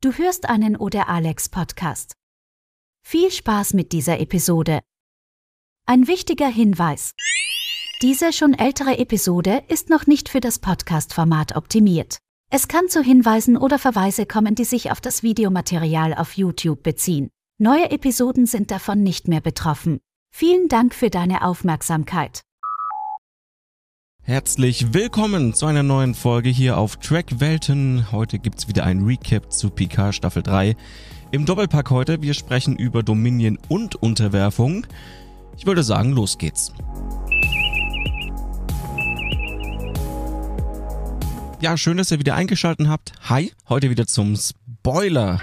Du hörst einen Oder Alex Podcast. Viel Spaß mit dieser Episode. Ein wichtiger Hinweis. Diese schon ältere Episode ist noch nicht für das Podcast-Format optimiert. Es kann zu Hinweisen oder Verweise kommen, die sich auf das Videomaterial auf YouTube beziehen. Neue Episoden sind davon nicht mehr betroffen. Vielen Dank für deine Aufmerksamkeit. Herzlich willkommen zu einer neuen Folge hier auf Track Welten. Heute gibt's wieder ein Recap zu Picard Staffel 3. Im Doppelpack heute, wir sprechen über Dominion und Unterwerfung. Ich würde sagen, los geht's. Ja, schön, dass ihr wieder eingeschaltet habt. Hi, heute wieder zum Spoiler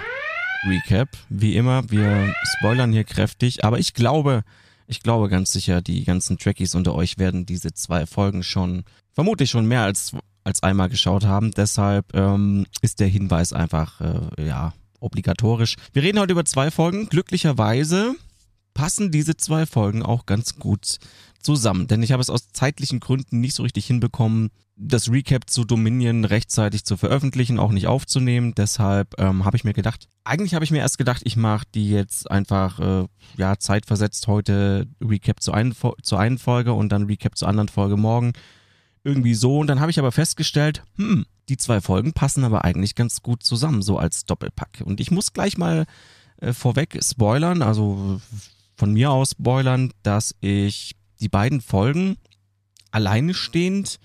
Recap. Wie immer, wir spoilern hier kräftig, aber ich glaube, ich glaube ganz sicher, die ganzen Trekkies unter euch werden diese zwei Folgen schon, vermutlich schon mehr als, als einmal geschaut haben. Deshalb ähm, ist der Hinweis einfach, äh, ja, obligatorisch. Wir reden heute über zwei Folgen. Glücklicherweise passen diese zwei Folgen auch ganz gut zusammen. Denn ich habe es aus zeitlichen Gründen nicht so richtig hinbekommen, das Recap zu Dominion rechtzeitig zu veröffentlichen, auch nicht aufzunehmen. Deshalb ähm, habe ich mir gedacht, eigentlich habe ich mir erst gedacht, ich mache die jetzt einfach äh, ja zeitversetzt heute Recap zu, ein, zu einen Folge und dann Recap zur anderen Folge morgen. Irgendwie so. Und dann habe ich aber festgestellt, hm, die zwei Folgen passen aber eigentlich ganz gut zusammen, so als Doppelpack. Und ich muss gleich mal äh, vorweg spoilern, also von mir aus spoilern, dass ich die beiden Folgen alleine stehend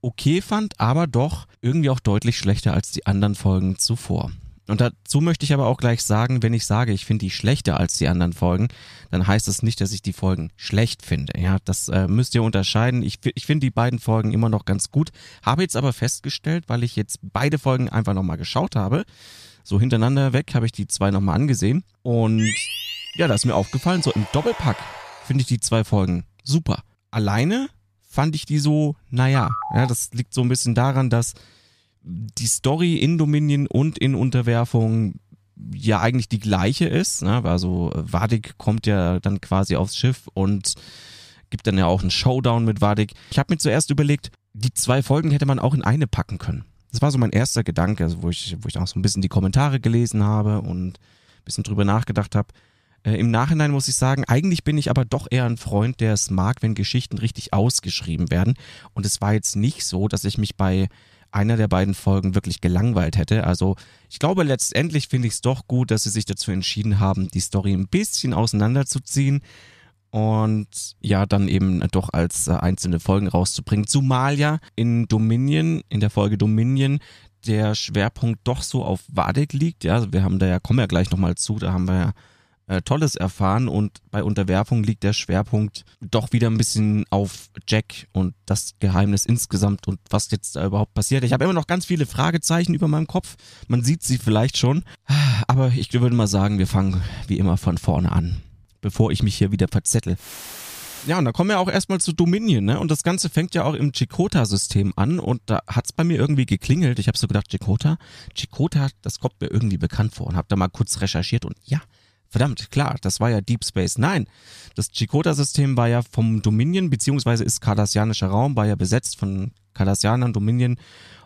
okay fand, aber doch irgendwie auch deutlich schlechter als die anderen Folgen zuvor. Und dazu möchte ich aber auch gleich sagen, wenn ich sage, ich finde die schlechter als die anderen Folgen, dann heißt das nicht, dass ich die Folgen schlecht finde. Ja, das äh, müsst ihr unterscheiden. Ich, ich finde die beiden Folgen immer noch ganz gut, habe jetzt aber festgestellt, weil ich jetzt beide Folgen einfach nochmal geschaut habe, so hintereinander weg habe ich die zwei nochmal angesehen und ja, da ist mir aufgefallen, so im Doppelpack finde ich die zwei Folgen super. Alleine fand ich die so, naja, ja, das liegt so ein bisschen daran, dass die Story in Dominion und in Unterwerfung ja eigentlich die gleiche ist. Ne? Also Vadik kommt ja dann quasi aufs Schiff und gibt dann ja auch einen Showdown mit Vadik. Ich habe mir zuerst überlegt, die zwei Folgen hätte man auch in eine packen können. Das war so mein erster Gedanke, also wo ich, wo ich auch so ein bisschen die Kommentare gelesen habe und ein bisschen drüber nachgedacht habe. Äh, Im Nachhinein muss ich sagen, eigentlich bin ich aber doch eher ein Freund, der es mag, wenn Geschichten richtig ausgeschrieben werden. Und es war jetzt nicht so, dass ich mich bei einer der beiden Folgen wirklich gelangweilt hätte. Also ich glaube, letztendlich finde ich es doch gut, dass sie sich dazu entschieden haben, die Story ein bisschen auseinanderzuziehen und ja, dann eben doch als äh, einzelne Folgen rauszubringen. Zumal ja in Dominion, in der Folge Dominion, der Schwerpunkt doch so auf Vadek liegt. Ja, also wir haben da ja, kommen ja gleich nochmal zu, da haben wir ja äh, Tolles erfahren und bei Unterwerfung liegt der Schwerpunkt doch wieder ein bisschen auf Jack und das Geheimnis insgesamt und was jetzt da überhaupt passiert. Ich habe immer noch ganz viele Fragezeichen über meinem Kopf. Man sieht sie vielleicht schon, aber ich würde mal sagen, wir fangen wie immer von vorne an, bevor ich mich hier wieder verzettel. Ja, und da kommen wir auch erstmal zu Dominion, ne? Und das Ganze fängt ja auch im Chikota-System an und da hat's bei mir irgendwie geklingelt. Ich habe so gedacht, Chikota? Chikota, das kommt mir irgendwie bekannt vor und habe da mal kurz recherchiert und ja, Verdammt, klar, das war ja Deep Space Nine. Das Chikota-System war ja vom Dominion, beziehungsweise ist kardassianischer Raum, war ja besetzt von Kardassianern, Dominion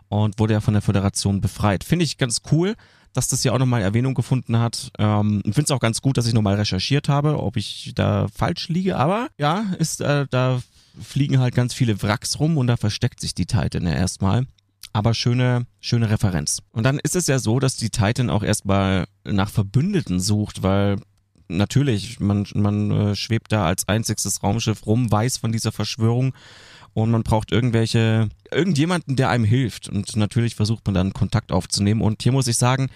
und wurde ja von der Föderation befreit. Finde ich ganz cool, dass das ja auch nochmal Erwähnung gefunden hat. Ähm, Finde es auch ganz gut, dass ich nochmal recherchiert habe, ob ich da falsch liege, aber ja, ist, äh, da fliegen halt ganz viele Wracks rum und da versteckt sich die Titan ja erstmal aber schöne, schöne Referenz. Und dann ist es ja so, dass die Titan auch erstmal nach Verbündeten sucht, weil natürlich, man, man äh, schwebt da als einziges Raumschiff rum, weiß von dieser Verschwörung und man braucht irgendwelche, irgendjemanden, der einem hilft. Und natürlich versucht man dann Kontakt aufzunehmen. Und hier muss ich sagen,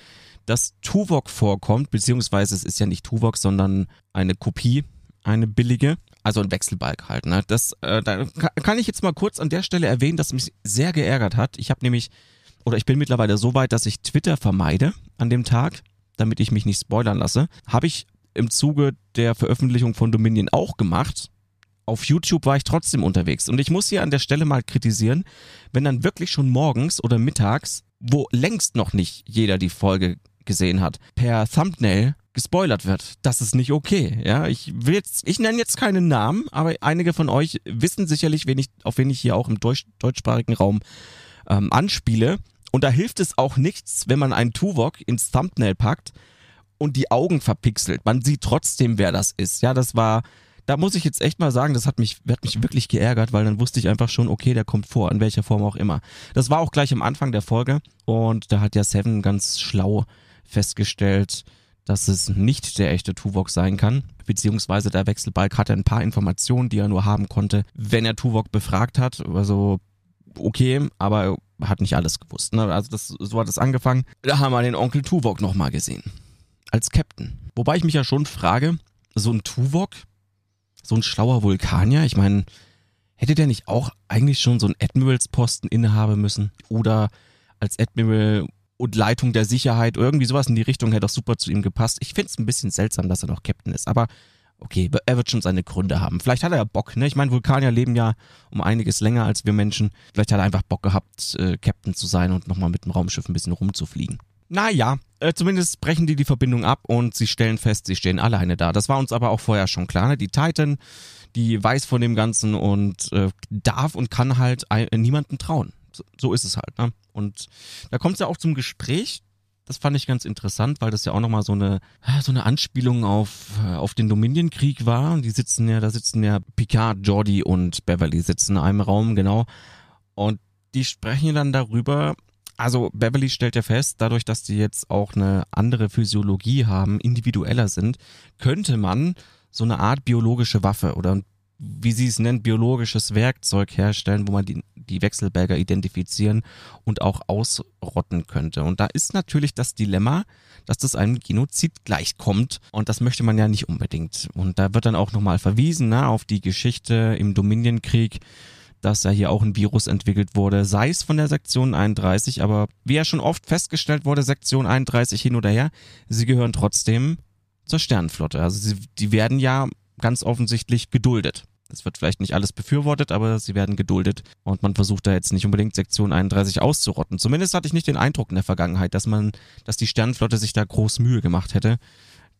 dass Tuvok vorkommt, beziehungsweise es ist ja nicht Tuvok, sondern eine Kopie, eine billige. Also ein Wechselbalg halt. Ne? Das, äh, da kann ich jetzt mal kurz an der Stelle erwähnen, dass mich sehr geärgert hat. Ich habe nämlich, oder ich bin mittlerweile so weit, dass ich Twitter vermeide an dem Tag, damit ich mich nicht spoilern lasse. Habe ich im Zuge der Veröffentlichung von Dominion auch gemacht. Auf YouTube war ich trotzdem unterwegs. Und ich muss hier an der Stelle mal kritisieren, wenn dann wirklich schon morgens oder mittags, wo längst noch nicht jeder die Folge gesehen hat, per Thumbnail gespoilert wird. Das ist nicht okay. Ja, ich will jetzt, ich nenne jetzt keinen Namen, aber einige von euch wissen sicherlich, wen ich, auf wen ich hier auch im deutsch, deutschsprachigen Raum ähm, anspiele. Und da hilft es auch nichts, wenn man einen Tuvok ins Thumbnail packt und die Augen verpixelt. Man sieht trotzdem, wer das ist. Ja, das war, da muss ich jetzt echt mal sagen, das hat mich, hat mich wirklich geärgert, weil dann wusste ich einfach schon, okay, der kommt vor, in welcher Form auch immer. Das war auch gleich am Anfang der Folge und da hat ja Seven ganz schlau festgestellt, dass es nicht der echte Tuvok sein kann, beziehungsweise der Wechselbalg hatte ein paar Informationen, die er nur haben konnte, wenn er Tuvok befragt hat. Also okay, aber er hat nicht alles gewusst. Ne? Also das, so hat es angefangen. Da haben wir den Onkel Tuvok nochmal gesehen. Als Captain. Wobei ich mich ja schon frage, so ein Tuvok, so ein schlauer Vulkanier, ich meine, hätte der nicht auch eigentlich schon so einen Admiralsposten innehaben müssen? Oder als Admiral und Leitung der Sicherheit, irgendwie sowas in die Richtung hätte auch super zu ihm gepasst. Ich finde es ein bisschen seltsam, dass er noch Captain ist, aber okay, er wird schon seine Gründe haben. Vielleicht hat er ja Bock, ne? Ich meine, Vulkanier leben ja um einiges länger als wir Menschen. Vielleicht hat er einfach Bock gehabt, äh, Captain zu sein und nochmal mit dem Raumschiff ein bisschen rumzufliegen. Naja, äh, zumindest brechen die die Verbindung ab und sie stellen fest, sie stehen alleine da. Das war uns aber auch vorher schon klar. Ne? Die Titan, die weiß von dem Ganzen und äh, darf und kann halt niemanden trauen. So, ist es halt. Ne? Und da kommt es ja auch zum Gespräch. Das fand ich ganz interessant, weil das ja auch nochmal so eine, so eine Anspielung auf, äh, auf den Dominion-Krieg war. Und die sitzen ja, da sitzen ja Picard, Jordi und Beverly sitzen in einem Raum, genau. Und die sprechen dann darüber, also Beverly stellt ja fest, dadurch, dass die jetzt auch eine andere Physiologie haben, individueller sind, könnte man so eine Art biologische Waffe oder ein wie sie es nennt, biologisches Werkzeug herstellen, wo man die, die Wechselberger identifizieren und auch ausrotten könnte. Und da ist natürlich das Dilemma, dass das einem Genozid gleichkommt. Und das möchte man ja nicht unbedingt. Und da wird dann auch nochmal verwiesen na, auf die Geschichte im Dominionkrieg, dass da hier auch ein Virus entwickelt wurde, sei es von der Sektion 31, aber wie ja schon oft festgestellt wurde, Sektion 31 hin oder her, sie gehören trotzdem zur Sternenflotte. Also sie, die werden ja ganz offensichtlich geduldet. Das wird vielleicht nicht alles befürwortet, aber sie werden geduldet. Und man versucht da jetzt nicht unbedingt Sektion 31 auszurotten. Zumindest hatte ich nicht den Eindruck in der Vergangenheit, dass man, dass die Sternenflotte sich da groß Mühe gemacht hätte,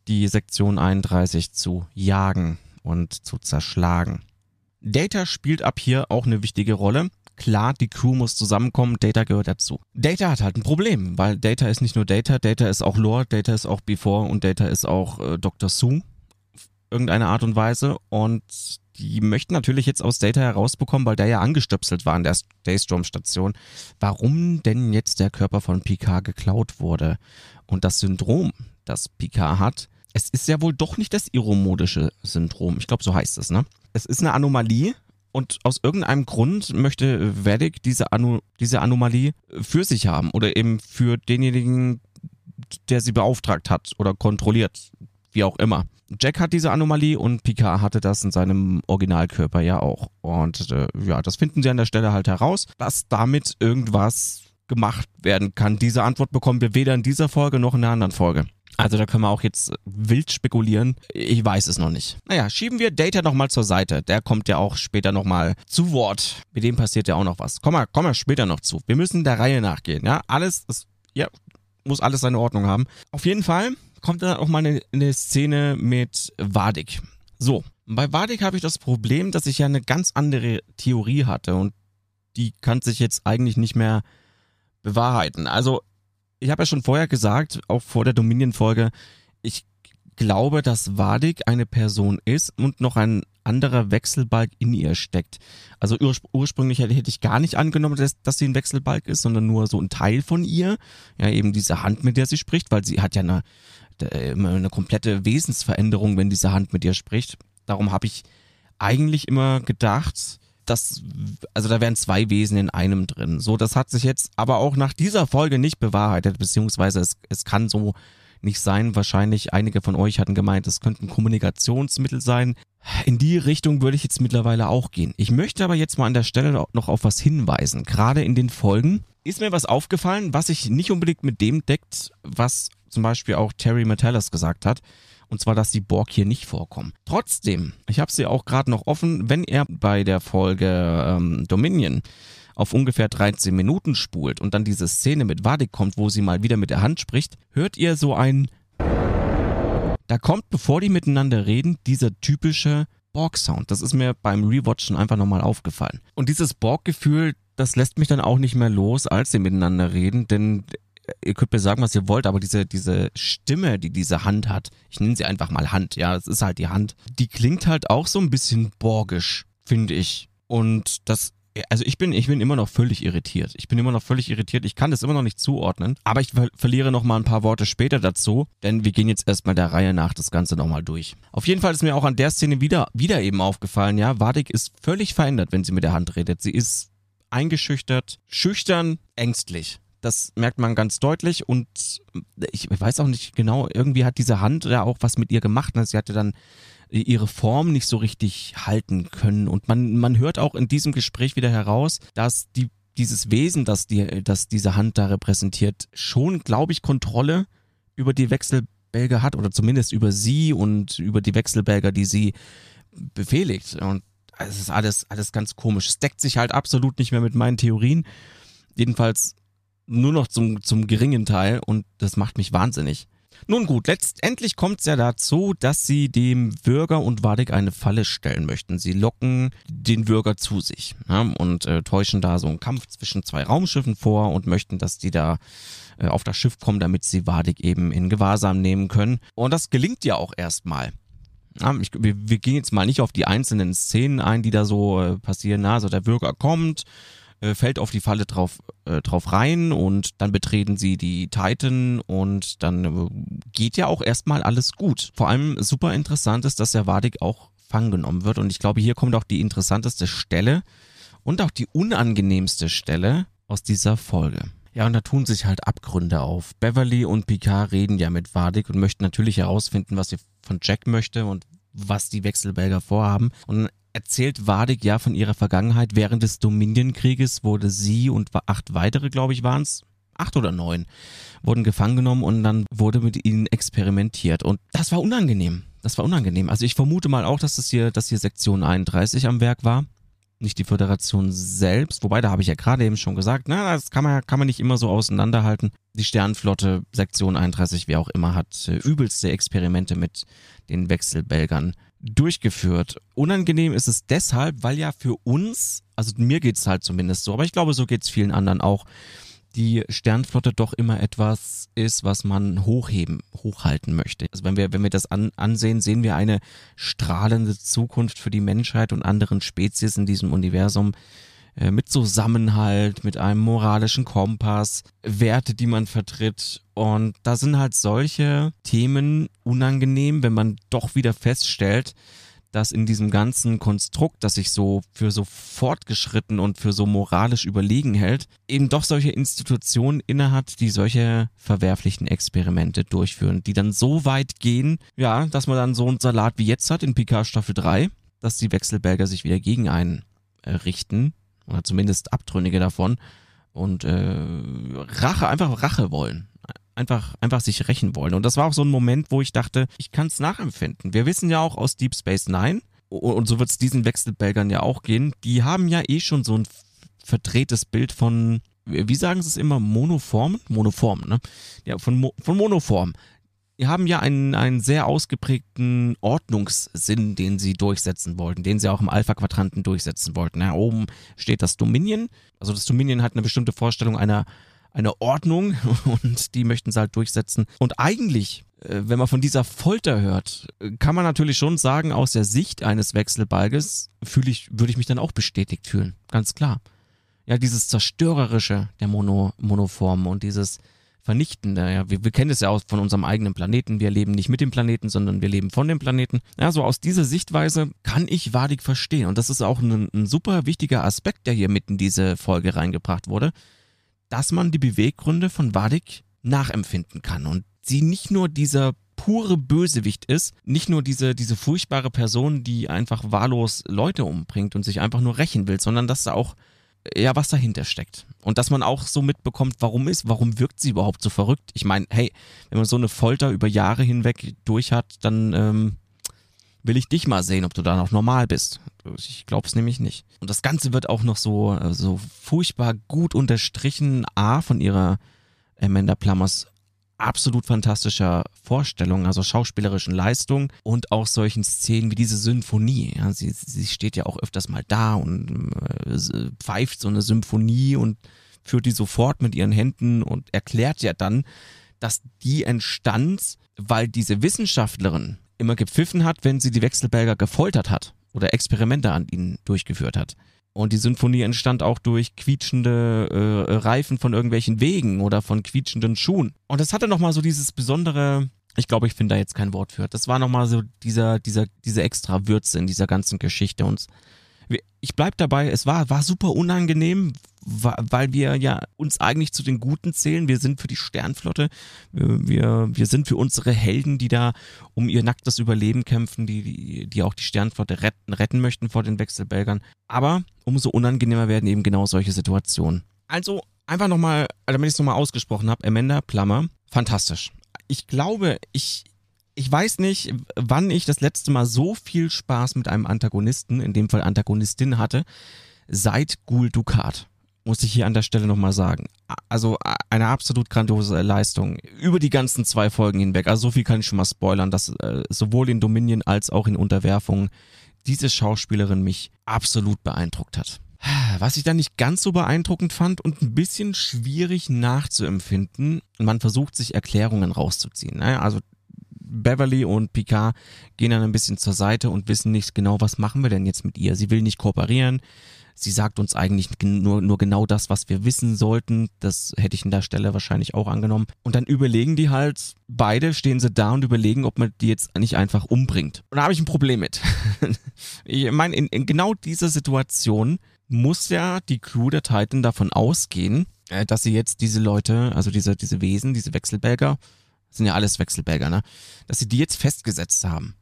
die Sektion 31 zu jagen und zu zerschlagen. Data spielt ab hier auch eine wichtige Rolle. Klar, die Crew muss zusammenkommen, Data gehört dazu. Data hat halt ein Problem, weil Data ist nicht nur Data, Data ist auch Lore, Data ist auch Before und Data ist auch äh, Dr. Sue irgendeine Art und Weise. Und die möchten natürlich jetzt aus Data herausbekommen, weil der ja angestöpselt war an der Daystrom-Station, warum denn jetzt der Körper von Picard geklaut wurde. Und das Syndrom, das Picard hat, es ist ja wohl doch nicht das iromodische Syndrom. Ich glaube, so heißt es, ne? Es ist eine Anomalie, und aus irgendeinem Grund möchte Vedic diese, Anu diese Anomalie für sich haben oder eben für denjenigen, der sie beauftragt hat oder kontrolliert, wie auch immer. Jack hat diese Anomalie und Picard hatte das in seinem Originalkörper ja auch. Und äh, ja, das finden sie an der Stelle halt heraus, dass damit irgendwas gemacht werden kann. Diese Antwort bekommen wir weder in dieser Folge noch in der anderen Folge. Also da können wir auch jetzt wild spekulieren. Ich weiß es noch nicht. Naja, schieben wir Data nochmal zur Seite. Der kommt ja auch später nochmal zu Wort. Mit dem passiert ja auch noch was. Komm mal, komm mal später noch zu. Wir müssen der Reihe nachgehen, ja? Alles ist, ja, muss alles seine Ordnung haben. Auf jeden Fall kommt dann auch mal eine, eine Szene mit Wadik. So, bei Wadik habe ich das Problem, dass ich ja eine ganz andere Theorie hatte und die kann sich jetzt eigentlich nicht mehr bewahrheiten. Also, ich habe ja schon vorher gesagt, auch vor der Dominion-Folge, ich glaube, dass Wadik eine Person ist und noch ein anderer Wechselbalg in ihr steckt. Also urspr ursprünglich hätte, hätte ich gar nicht angenommen, dass, dass sie ein Wechselbalg ist, sondern nur so ein Teil von ihr. Ja, eben diese Hand, mit der sie spricht, weil sie hat ja eine, eine komplette Wesensveränderung, wenn diese Hand mit ihr spricht. Darum habe ich eigentlich immer gedacht, dass, also da wären zwei Wesen in einem drin. So, das hat sich jetzt aber auch nach dieser Folge nicht bewahrheitet, beziehungsweise es, es kann so nicht sein. Wahrscheinlich einige von euch hatten gemeint, es könnten Kommunikationsmittel sein. In die Richtung würde ich jetzt mittlerweile auch gehen. Ich möchte aber jetzt mal an der Stelle noch auf was hinweisen. Gerade in den Folgen ist mir was aufgefallen, was sich nicht unbedingt mit dem deckt, was zum Beispiel auch Terry Metellus gesagt hat. Und zwar, dass die Borg hier nicht vorkommen. Trotzdem, ich habe sie auch gerade noch offen, wenn er bei der Folge ähm, Dominion auf ungefähr 13 Minuten spult und dann diese Szene mit Vadik kommt, wo sie mal wieder mit der Hand spricht, hört ihr so ein... Da kommt, bevor die miteinander reden, dieser typische Borg-Sound. Das ist mir beim Rewatchen einfach nochmal aufgefallen. Und dieses Borg-Gefühl, das lässt mich dann auch nicht mehr los, als sie miteinander reden, denn ihr könnt mir sagen, was ihr wollt, aber diese, diese Stimme, die diese Hand hat, ich nenne sie einfach mal Hand, ja, es ist halt die Hand, die klingt halt auch so ein bisschen borgisch, finde ich. Und das also ich bin, ich bin immer noch völlig irritiert. Ich bin immer noch völlig irritiert. Ich kann das immer noch nicht zuordnen. Aber ich ver verliere noch mal ein paar Worte später dazu, denn wir gehen jetzt erstmal der Reihe nach das Ganze nochmal durch. Auf jeden Fall ist mir auch an der Szene wieder, wieder eben aufgefallen, ja, Wadik ist völlig verändert, wenn sie mit der Hand redet. Sie ist eingeschüchtert, schüchtern, ängstlich. Das merkt man ganz deutlich und ich weiß auch nicht genau, irgendwie hat diese Hand ja auch was mit ihr gemacht. Ne? Sie hatte dann ihre Form nicht so richtig halten können. Und man, man hört auch in diesem Gespräch wieder heraus, dass die, dieses Wesen, das, die, das diese Hand da repräsentiert, schon, glaube ich, Kontrolle über die Wechselbälger hat oder zumindest über sie und über die Wechselbälger, die sie befehligt. Und es ist alles, alles ganz komisch. Es deckt sich halt absolut nicht mehr mit meinen Theorien. Jedenfalls nur noch zum, zum geringen Teil und das macht mich wahnsinnig. Nun gut, letztendlich kommt es ja dazu, dass sie dem Bürger und Wadik eine Falle stellen möchten. Sie locken den Bürger zu sich ja, und äh, täuschen da so einen Kampf zwischen zwei Raumschiffen vor und möchten, dass die da äh, auf das Schiff kommen, damit sie Wadik eben in Gewahrsam nehmen können. Und das gelingt ja auch erstmal. Ja, ich, wir, wir, gehen jetzt mal nicht auf die einzelnen Szenen ein, die da so äh, passieren. Na, also der Bürger kommt, äh, fällt auf die Falle drauf, äh, drauf rein und dann betreten sie die Titan und dann äh, geht ja auch erstmal alles gut. Vor allem super interessant ist, dass der Wadik auch fangen genommen wird und ich glaube, hier kommt auch die interessanteste Stelle und auch die unangenehmste Stelle aus dieser Folge. Ja, und da tun sich halt Abgründe auf. Beverly und Picard reden ja mit Vadik und möchten natürlich herausfinden, was sie von Jack möchte und was die Wechselbälger vorhaben. Und erzählt Wadig ja von ihrer Vergangenheit. Während des Dominion-Krieges wurde sie und acht weitere, glaube ich, waren es, acht oder neun, wurden gefangen genommen und dann wurde mit ihnen experimentiert. Und das war unangenehm. Das war unangenehm. Also ich vermute mal auch, dass das hier, dass hier Sektion 31 am Werk war. Nicht die Föderation selbst, wobei da habe ich ja gerade eben schon gesagt, na, das kann man, kann man nicht immer so auseinanderhalten. Die Sternenflotte, Sektion 31, wie auch immer, hat äh, übelste Experimente mit den Wechselbelgern durchgeführt. Unangenehm ist es deshalb, weil ja für uns, also mir geht's halt zumindest so, aber ich glaube, so geht's vielen anderen auch, die Sternflotte doch immer etwas ist, was man hochheben, hochhalten möchte. Also wenn wir, wenn wir das an, ansehen, sehen wir eine strahlende Zukunft für die Menschheit und anderen Spezies in diesem Universum, äh, mit Zusammenhalt, mit einem moralischen Kompass, Werte, die man vertritt. Und da sind halt solche Themen unangenehm, wenn man doch wieder feststellt, dass in diesem ganzen Konstrukt, das sich so für so fortgeschritten und für so moralisch überlegen hält, eben doch solche Institutionen innehat, die solche verwerflichen Experimente durchführen, die dann so weit gehen, ja, dass man dann so einen Salat wie jetzt hat in Picard Staffel 3, dass die Wechselberger sich wieder gegen einen äh, richten, oder zumindest Abtrünnige davon und äh, Rache, einfach Rache wollen. Einfach, einfach sich rächen wollen. Und das war auch so ein Moment, wo ich dachte, ich kann es nachempfinden. Wir wissen ja auch aus Deep Space Nine, und so wird es diesen Wechselbelgern ja auch gehen, die haben ja eh schon so ein verdrehtes Bild von, wie sagen sie es immer, Monoform? Monoform, ne? Ja, von, Mo von Monoform. Die haben ja einen, einen sehr ausgeprägten Ordnungssinn, den sie durchsetzen wollten, den sie auch im Alpha-Quadranten durchsetzen wollten. Ja, oben steht das Dominion. Also das Dominion hat eine bestimmte Vorstellung einer, einer Ordnung und die möchten sie halt durchsetzen. Und eigentlich, äh, wenn man von dieser Folter hört, kann man natürlich schon sagen, aus der Sicht eines Wechselbalges fühle ich, würde ich mich dann auch bestätigt fühlen. Ganz klar. Ja, dieses Zerstörerische der Mono, Monoformen und dieses, vernichtende. Ja, wir, wir kennen es ja auch von unserem eigenen Planeten. Wir leben nicht mit dem Planeten, sondern wir leben von dem Planeten. Ja, so aus dieser Sichtweise kann ich Wadig verstehen. Und das ist auch ein, ein super wichtiger Aspekt, der hier mitten in diese Folge reingebracht wurde, dass man die Beweggründe von Wadig nachempfinden kann und sie nicht nur dieser pure Bösewicht ist, nicht nur diese, diese furchtbare Person, die einfach wahllos Leute umbringt und sich einfach nur rächen will, sondern dass da auch ja, was dahinter steckt. Und dass man auch so mitbekommt, warum ist, warum wirkt sie überhaupt so verrückt? Ich meine, hey, wenn man so eine Folter über Jahre hinweg durch hat, dann ähm, will ich dich mal sehen, ob du da noch normal bist. Ich glaube es nämlich nicht. Und das Ganze wird auch noch so, äh, so furchtbar gut unterstrichen, A, von ihrer Amanda Plummers absolut fantastischer Vorstellung, also schauspielerischen Leistung und auch solchen Szenen wie diese Symphonie. Ja, sie, sie steht ja auch öfters mal da und äh, pfeift so eine Symphonie und führt die sofort mit ihren Händen und erklärt ja dann, dass die entstand, weil diese Wissenschaftlerin immer gepfiffen hat, wenn sie die Wechselberger gefoltert hat oder Experimente an ihnen durchgeführt hat. Und die Sinfonie entstand auch durch quietschende äh, Reifen von irgendwelchen Wegen oder von quietschenden Schuhen. Und das hatte nochmal so dieses besondere, ich glaube, ich finde da jetzt kein Wort für. Das war nochmal so dieser, dieser, diese extra Würze in dieser ganzen Geschichte. Und ich bleib dabei, es war, war super unangenehm, weil wir ja uns eigentlich zu den Guten zählen. Wir sind für die Sternflotte. Wir, wir sind für unsere Helden, die da um ihr nacktes Überleben kämpfen, die, die auch die Sternflotte retten, retten möchten vor den Wechselbelgern. Aber umso unangenehmer werden eben genau solche Situationen. Also einfach nochmal, damit ich es nochmal ausgesprochen habe, Amanda Plummer, fantastisch. Ich glaube, ich, ich weiß nicht, wann ich das letzte Mal so viel Spaß mit einem Antagonisten, in dem Fall Antagonistin hatte, seit Gul Dukat. Muss ich hier an der Stelle nochmal sagen. Also eine absolut grandiose Leistung. Über die ganzen zwei Folgen hinweg. Also so viel kann ich schon mal spoilern, dass äh, sowohl in Dominion als auch in Unterwerfung diese Schauspielerin mich absolut beeindruckt hat. Was ich dann nicht ganz so beeindruckend fand und ein bisschen schwierig nachzuempfinden, man versucht sich Erklärungen rauszuziehen. Ne? Also Beverly und Picard gehen dann ein bisschen zur Seite und wissen nicht genau, was machen wir denn jetzt mit ihr. Sie will nicht kooperieren. Sie sagt uns eigentlich nur, nur genau das, was wir wissen sollten. Das hätte ich an der Stelle wahrscheinlich auch angenommen. Und dann überlegen die halt, beide stehen sie da und überlegen, ob man die jetzt nicht einfach umbringt. Und da habe ich ein Problem mit. ich meine, in, in genau dieser Situation muss ja die Crew der Titan davon ausgehen, äh, dass sie jetzt diese Leute, also diese, diese Wesen, diese Wechselbelger, sind ja alles Wechselbelger, ne? Dass sie die jetzt festgesetzt haben.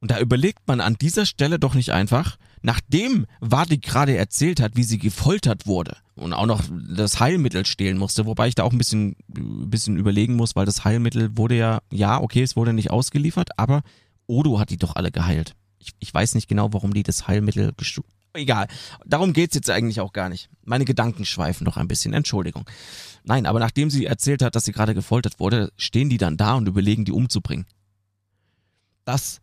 Und da überlegt man an dieser Stelle doch nicht einfach, nachdem Wadi gerade erzählt hat, wie sie gefoltert wurde und auch noch das Heilmittel stehlen musste, wobei ich da auch ein bisschen, bisschen überlegen muss, weil das Heilmittel wurde ja, ja, okay, es wurde nicht ausgeliefert, aber Odo hat die doch alle geheilt. Ich, ich weiß nicht genau, warum die das Heilmittel Egal. Darum geht's jetzt eigentlich auch gar nicht. Meine Gedanken schweifen noch ein bisschen. Entschuldigung. Nein, aber nachdem sie erzählt hat, dass sie gerade gefoltert wurde, stehen die dann da und überlegen, die umzubringen. Das,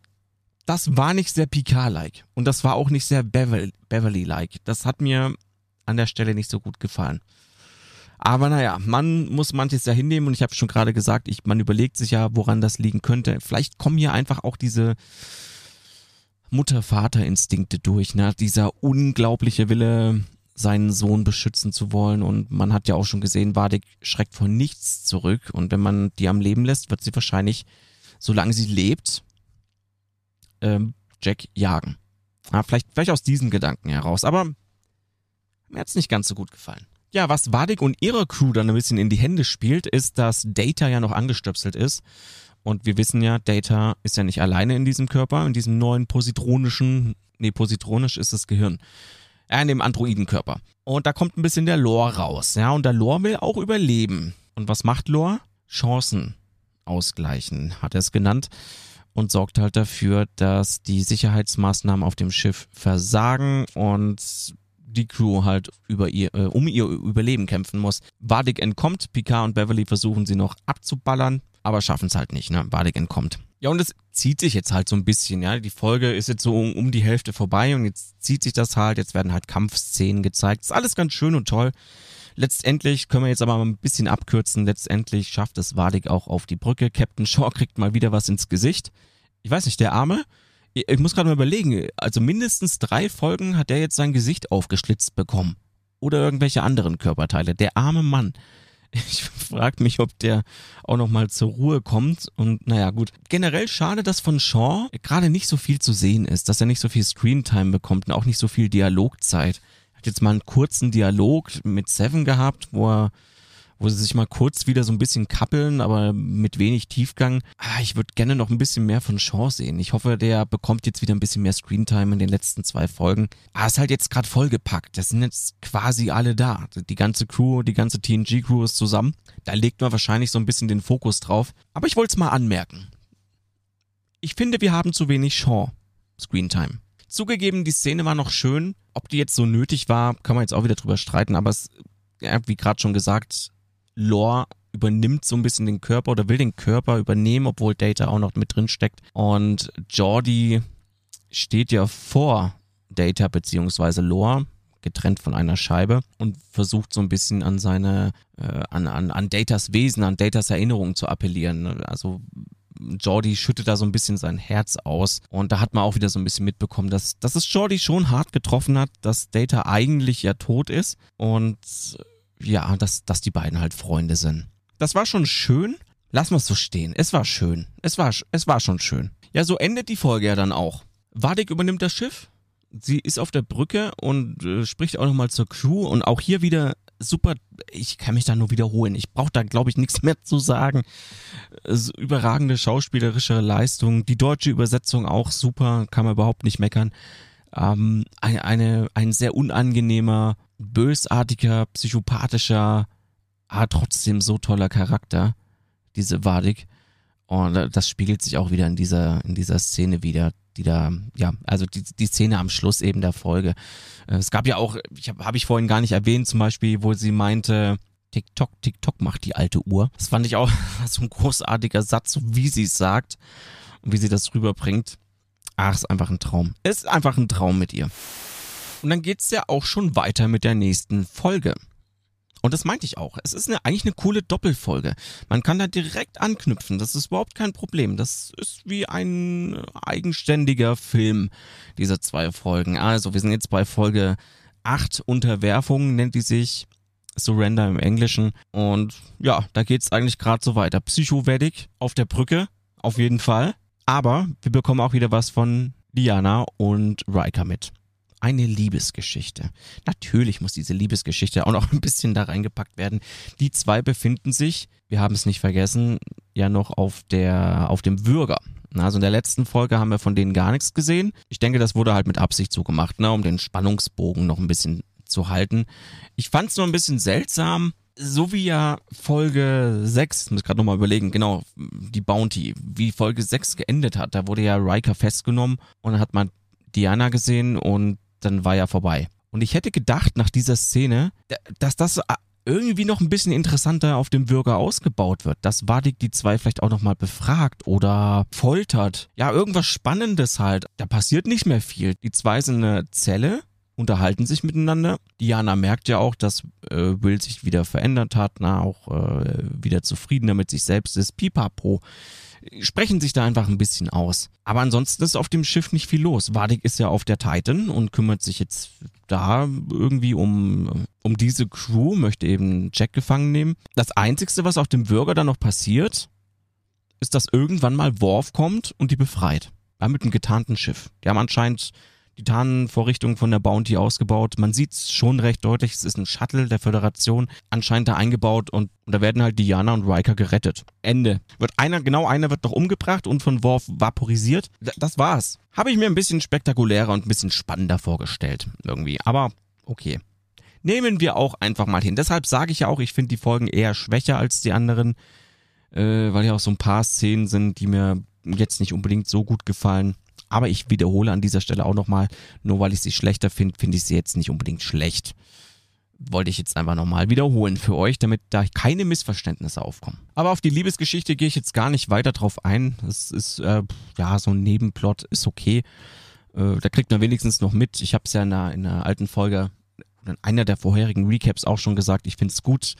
das war nicht sehr Picard-like. Und das war auch nicht sehr Beverly-like. Das hat mir an der Stelle nicht so gut gefallen. Aber naja, man muss manches ja hinnehmen und ich habe schon gerade gesagt, ich, man überlegt sich ja, woran das liegen könnte. Vielleicht kommen hier einfach auch diese Mutter-Vater-Instinkte durch, ne? Dieser unglaubliche Wille, seinen Sohn beschützen zu wollen. Und man hat ja auch schon gesehen, Wadig schreckt vor nichts zurück. Und wenn man die am Leben lässt, wird sie wahrscheinlich, solange sie lebt, ähm, Jack jagen. Ja, vielleicht, vielleicht aus diesen Gedanken heraus. Aber mir hat's nicht ganz so gut gefallen. Ja, was Wadig und ihrer Crew dann ein bisschen in die Hände spielt, ist, dass Data ja noch angestöpselt ist. Und wir wissen ja, Data ist ja nicht alleine in diesem Körper, in diesem neuen positronischen, nee, positronisch ist das Gehirn äh, in dem Androidenkörper. Und da kommt ein bisschen der Lore raus, ja, und der Lore will auch überleben. Und was macht Lore? Chancen ausgleichen, hat er es genannt und sorgt halt dafür, dass die Sicherheitsmaßnahmen auf dem Schiff versagen und die Crew halt über ihr, äh, um ihr Überleben kämpfen muss. Vadik entkommt, Picard und Beverly versuchen sie noch abzuballern, aber schaffen es halt nicht, ne? Vadik entkommt. Ja, und es zieht sich jetzt halt so ein bisschen, ja. Die Folge ist jetzt so um, um die Hälfte vorbei und jetzt zieht sich das halt, jetzt werden halt Kampfszenen gezeigt. Ist alles ganz schön und toll. Letztendlich können wir jetzt aber mal ein bisschen abkürzen. Letztendlich schafft es Wadig auch auf die Brücke. Captain Shaw kriegt mal wieder was ins Gesicht. Ich weiß nicht, der Arme, ich muss gerade mal überlegen, also mindestens drei Folgen hat der jetzt sein Gesicht aufgeschlitzt bekommen. Oder irgendwelche anderen Körperteile. Der arme Mann. Ich frage mich, ob der auch noch mal zur Ruhe kommt. Und naja, gut. Generell schade, dass von Shaw gerade nicht so viel zu sehen ist, dass er nicht so viel Screentime bekommt und auch nicht so viel Dialogzeit. Er hat jetzt mal einen kurzen Dialog mit Seven gehabt, wo er wo sie sich mal kurz wieder so ein bisschen kappeln, aber mit wenig Tiefgang. Ah, ich würde gerne noch ein bisschen mehr von Shaw sehen. Ich hoffe, der bekommt jetzt wieder ein bisschen mehr Screentime in den letzten zwei Folgen. Ah, ist halt jetzt gerade vollgepackt. Das sind jetzt quasi alle da. Die ganze Crew, die ganze TNG-Crew ist zusammen. Da legt man wahrscheinlich so ein bisschen den Fokus drauf. Aber ich wollte es mal anmerken. Ich finde, wir haben zu wenig Shaw Screentime. Zugegeben, die Szene war noch schön. Ob die jetzt so nötig war, kann man jetzt auch wieder drüber streiten, aber es, ja, wie gerade schon gesagt, Lore übernimmt so ein bisschen den Körper oder will den Körper übernehmen, obwohl Data auch noch mit drin steckt. Und Jordi steht ja vor Data beziehungsweise Lore, getrennt von einer Scheibe und versucht so ein bisschen an seine, äh, an, an, an Datas Wesen, an Datas Erinnerungen zu appellieren. Also Jordi schüttet da so ein bisschen sein Herz aus. Und da hat man auch wieder so ein bisschen mitbekommen, dass, dass es Jordi schon hart getroffen hat, dass Data eigentlich ja tot ist. Und ja, dass, dass die beiden halt Freunde sind. Das war schon schön. Lass mal so stehen. Es war schön. Es war, es war schon schön. Ja, so endet die Folge ja dann auch. Vadik übernimmt das Schiff. Sie ist auf der Brücke und äh, spricht auch nochmal zur Crew. Und auch hier wieder super. Ich kann mich da nur wiederholen. Ich brauche da, glaube ich, nichts mehr zu sagen. Überragende schauspielerische Leistung. Die deutsche Übersetzung auch super. Kann man überhaupt nicht meckern. Ähm, eine, eine, ein sehr unangenehmer, bösartiger, psychopathischer, aber trotzdem so toller Charakter, diese Vadik. Und das spiegelt sich auch wieder in dieser, in dieser Szene wieder, die da, ja, also die, die Szene am Schluss eben der Folge. Äh, es gab ja auch, ich habe hab ich vorhin gar nicht erwähnt, zum Beispiel, wo sie meinte, TikTok, TikTok macht die alte Uhr. Das fand ich auch so ein großartiger Satz, wie sie es sagt und wie sie das rüberbringt. Ach, ist einfach ein Traum. Ist einfach ein Traum mit ihr. Und dann geht's ja auch schon weiter mit der nächsten Folge. Und das meinte ich auch. Es ist eine, eigentlich eine coole Doppelfolge. Man kann da direkt anknüpfen. Das ist überhaupt kein Problem. Das ist wie ein eigenständiger Film, diese zwei Folgen. Also, wir sind jetzt bei Folge 8 Unterwerfung, nennt die sich. Surrender im Englischen. Und ja, da geht's eigentlich gerade so weiter. Psychowedic auf der Brücke, auf jeden Fall. Aber wir bekommen auch wieder was von Diana und Riker mit eine Liebesgeschichte. Natürlich muss diese Liebesgeschichte auch noch ein bisschen da reingepackt werden. Die zwei befinden sich, wir haben es nicht vergessen, ja noch auf der, auf dem Würger. Also in der letzten Folge haben wir von denen gar nichts gesehen. Ich denke, das wurde halt mit Absicht so gemacht, ne, um den Spannungsbogen noch ein bisschen zu halten. Ich fand es nur ein bisschen seltsam, so wie ja Folge 6, muss gerade nochmal überlegen, genau, die Bounty, wie Folge 6 geendet hat, da wurde ja Riker festgenommen und dann hat man Diana gesehen und dann war ja vorbei. Und ich hätte gedacht, nach dieser Szene, dass das äh, irgendwie noch ein bisschen interessanter auf dem Bürger ausgebaut wird. Dass Vadik die zwei vielleicht auch nochmal befragt oder foltert. Ja, irgendwas Spannendes halt. Da passiert nicht mehr viel. Die zwei sind eine Zelle, unterhalten sich miteinander. Diana merkt ja auch, dass äh, Will sich wieder verändert hat, na, auch äh, wieder zufriedener mit sich selbst ist. Pipapo sprechen sich da einfach ein bisschen aus. Aber ansonsten ist auf dem Schiff nicht viel los. Wadig ist ja auf der Titan und kümmert sich jetzt da irgendwie um, um diese Crew, möchte eben Jack gefangen nehmen. Das Einzige, was auf dem Bürger dann noch passiert, ist, dass irgendwann mal Worf kommt und die befreit. Ja, mit einem getarnten Schiff. Die haben anscheinend Titanenvorrichtung von der Bounty ausgebaut. Man sieht es schon recht deutlich, es ist ein Shuttle der Föderation anscheinend da eingebaut und, und da werden halt Diana und Riker gerettet. Ende. Wird einer, genau einer wird noch umgebracht und von Worf vaporisiert. D das war's. Habe ich mir ein bisschen spektakulärer und ein bisschen spannender vorgestellt. Irgendwie. Aber okay. Nehmen wir auch einfach mal hin. Deshalb sage ich ja auch, ich finde die Folgen eher schwächer als die anderen, äh, weil ja auch so ein paar Szenen sind, die mir jetzt nicht unbedingt so gut gefallen. Aber ich wiederhole an dieser Stelle auch nochmal, nur weil ich sie schlechter finde, finde ich sie jetzt nicht unbedingt schlecht. Wollte ich jetzt einfach nochmal wiederholen für euch, damit da keine Missverständnisse aufkommen. Aber auf die Liebesgeschichte gehe ich jetzt gar nicht weiter drauf ein. Das ist, äh, ja, so ein Nebenplot ist okay. Äh, da kriegt man wenigstens noch mit. Ich habe es ja in einer, in einer alten Folge, in einer der vorherigen Recaps auch schon gesagt. Ich finde es gut,